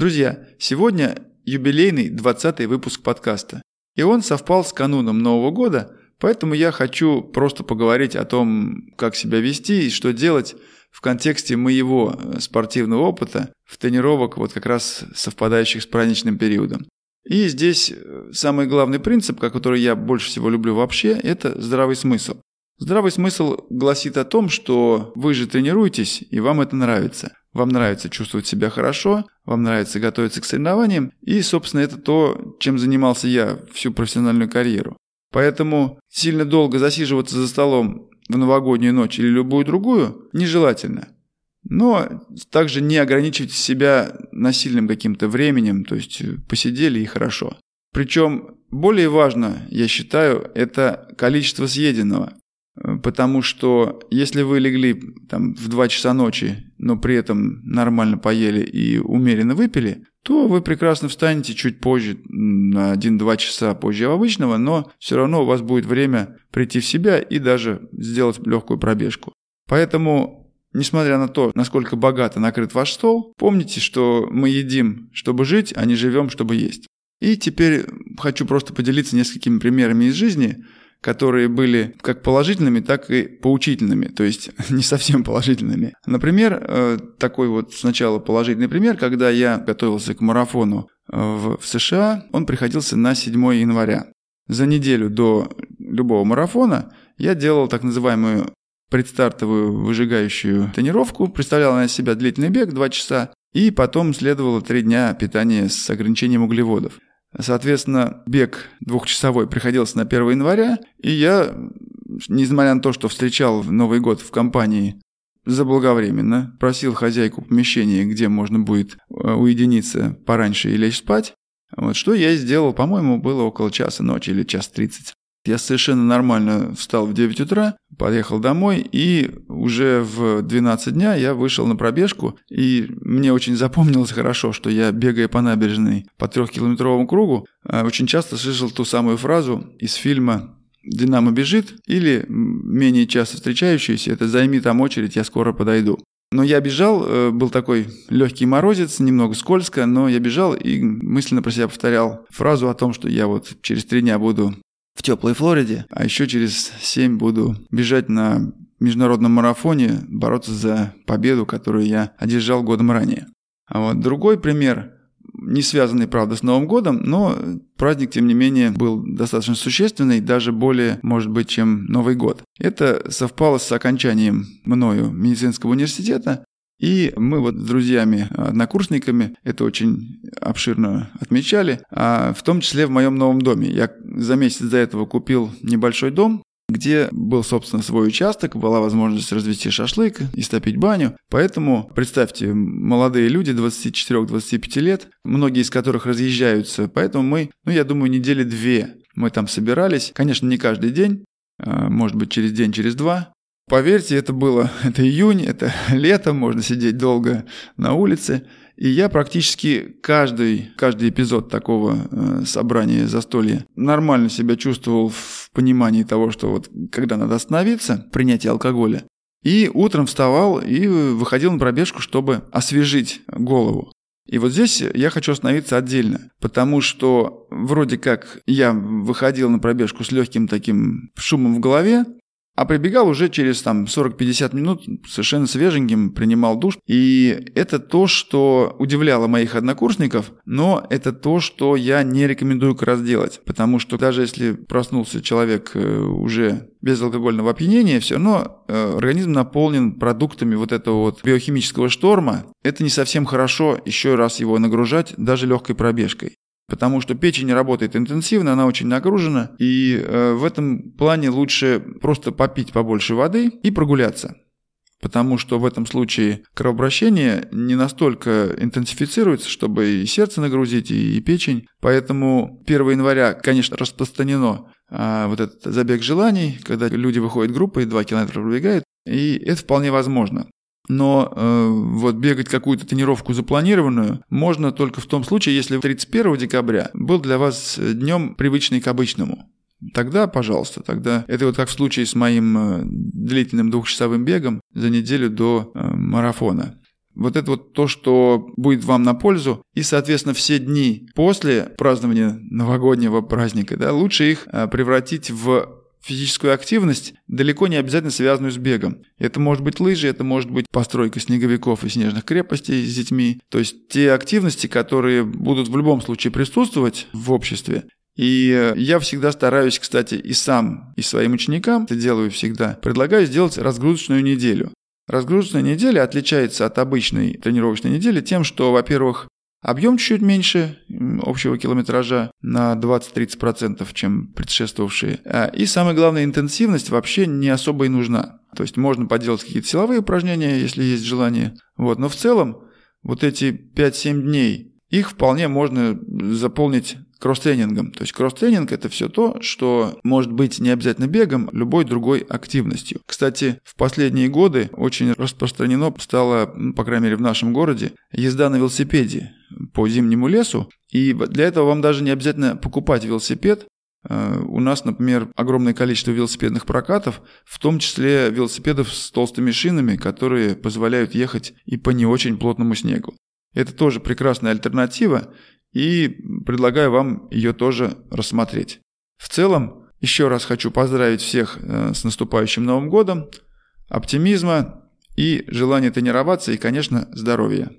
Друзья, сегодня юбилейный 20 выпуск подкаста. И он совпал с кануном Нового года, поэтому я хочу просто поговорить о том, как себя вести и что делать в контексте моего э, спортивного опыта в тренировок, вот как раз совпадающих с праздничным периодом. И здесь э, самый главный принцип, который я больше всего люблю вообще, это здравый смысл. Здравый смысл гласит о том, что вы же тренируетесь, и вам это нравится. Вам нравится чувствовать себя хорошо, вам нравится готовиться к соревнованиям, и, собственно, это то, чем занимался я всю профессиональную карьеру. Поэтому сильно долго засиживаться за столом в новогоднюю ночь или любую другую нежелательно. Но также не ограничивайте себя насильным каким-то временем, то есть посидели и хорошо. Причем более важно, я считаю, это количество съеденного. Потому что если вы легли там, в 2 часа ночи, но при этом нормально поели и умеренно выпили, то вы прекрасно встанете чуть позже, на 1-2 часа позже обычного, но все равно у вас будет время прийти в себя и даже сделать легкую пробежку. Поэтому, несмотря на то, насколько богато накрыт ваш стол, помните, что мы едим, чтобы жить, а не живем, чтобы есть. И теперь хочу просто поделиться несколькими примерами из жизни, которые были как положительными, так и поучительными, то есть не совсем положительными. Например, э, такой вот сначала положительный пример, когда я готовился к марафону э, в США, он приходился на 7 января. За неделю до любого марафона я делал так называемую предстартовую выжигающую тренировку, представлял на себя длительный бег 2 часа, и потом следовало 3 дня питания с ограничением углеводов. Соответственно, бег двухчасовой приходился на 1 января, и я, несмотря на то, что встречал Новый год в компании заблаговременно, просил хозяйку помещения, где можно будет э, уединиться пораньше и лечь спать, вот, что я и сделал, по-моему, было около часа ночи или час тридцать. Я совершенно нормально встал в 9 утра, поехал домой, и уже в 12 дня я вышел на пробежку, и мне очень запомнилось хорошо, что я, бегая по набережной по трехкилометровому кругу, а, очень часто слышал ту самую фразу из фильма «Динамо бежит» или менее часто встречающуюся «Это займи там очередь, я скоро подойду». Но я бежал, э, был такой легкий морозец, немного скользко, но я бежал и мысленно про себя повторял фразу о том, что я вот через три дня буду в теплой Флориде, а еще через 7 буду бежать на международном марафоне, бороться за победу, которую я одержал годом ранее. А вот другой пример, не связанный, правда, с Новым годом, но праздник, тем не менее, был достаточно существенный, даже более, может быть, чем Новый год. Это совпало с окончанием мною медицинского университета, и мы вот с друзьями, однокурсниками это очень обширно отмечали, а в том числе в моем новом доме. Я за месяц до этого купил небольшой дом, где был, собственно, свой участок, была возможность развести шашлык, и стопить баню. Поэтому, представьте, молодые люди 24-25 лет, многие из которых разъезжаются, поэтому мы, ну, я думаю, недели две мы там собирались. Конечно, не каждый день, а, может быть, через день, через два. Поверьте, это было, это июнь, это лето, можно сидеть долго на улице. И я практически каждый, каждый эпизод такого э, собрания застолья нормально себя чувствовал в понимании того, что вот когда надо остановиться, принятие алкоголя. И утром вставал и выходил на пробежку, чтобы освежить голову. И вот здесь я хочу остановиться отдельно, потому что вроде как я выходил на пробежку с легким таким шумом в голове, а прибегал уже через там 40-50 минут совершенно свеженьким, принимал душ. И это то, что удивляло моих однокурсников, но это то, что я не рекомендую как раз делать. Потому что даже если проснулся человек э, уже без алкогольного опьянения, все равно э, организм наполнен продуктами вот этого вот биохимического шторма. Это не совсем хорошо еще раз его нагружать даже легкой пробежкой потому что печень работает интенсивно, она очень нагружена, и э, в этом плане лучше просто попить побольше воды и прогуляться. Потому что в этом случае кровообращение не настолько интенсифицируется, чтобы и сердце нагрузить, и, и печень. Поэтому 1 января, конечно, распространено а, вот этот забег желаний, когда люди выходят группой, 2 километра пробегают, и это вполне возможно. Но э, вот бегать какую-то тренировку запланированную можно только в том случае, если 31 декабря был для вас днем привычный к обычному. Тогда, пожалуйста, тогда это вот как в случае с моим э, длительным двухчасовым бегом за неделю до э, марафона. Вот это вот то, что будет вам на пользу. И, соответственно, все дни после празднования новогоднего праздника, да, лучше их а, превратить в физическую активность, далеко не обязательно связанную с бегом. Это может быть лыжи, это может быть постройка снеговиков и снежных крепостей с детьми. То есть те активности, которые будут в любом случае присутствовать в обществе, и я всегда стараюсь, кстати, и сам, и своим ученикам, это делаю всегда, предлагаю сделать разгрузочную неделю. Разгрузочная неделя отличается от обычной тренировочной недели тем, что, во-первых, объем чуть меньше общего километража на 20-30%, чем предшествовавшие. А, и самое главное, интенсивность вообще не особо и нужна. То есть можно поделать какие-то силовые упражнения, если есть желание. Вот. Но в целом вот эти 5-7 дней, их вполне можно заполнить кросс-тренингом. То есть кросс-тренинг – это все то, что может быть не обязательно бегом, любой другой активностью. Кстати, в последние годы очень распространено стало, по крайней мере в нашем городе, езда на велосипеде по зимнему лесу. И для этого вам даже не обязательно покупать велосипед. Э, у нас, например, огромное количество велосипедных прокатов, в том числе велосипедов с толстыми шинами, которые позволяют ехать и по не очень плотному снегу. Это тоже прекрасная альтернатива, и предлагаю вам ее тоже рассмотреть. В целом, еще раз хочу поздравить всех э, с наступающим Новым годом, оптимизма и желания тренироваться и, конечно, здоровья.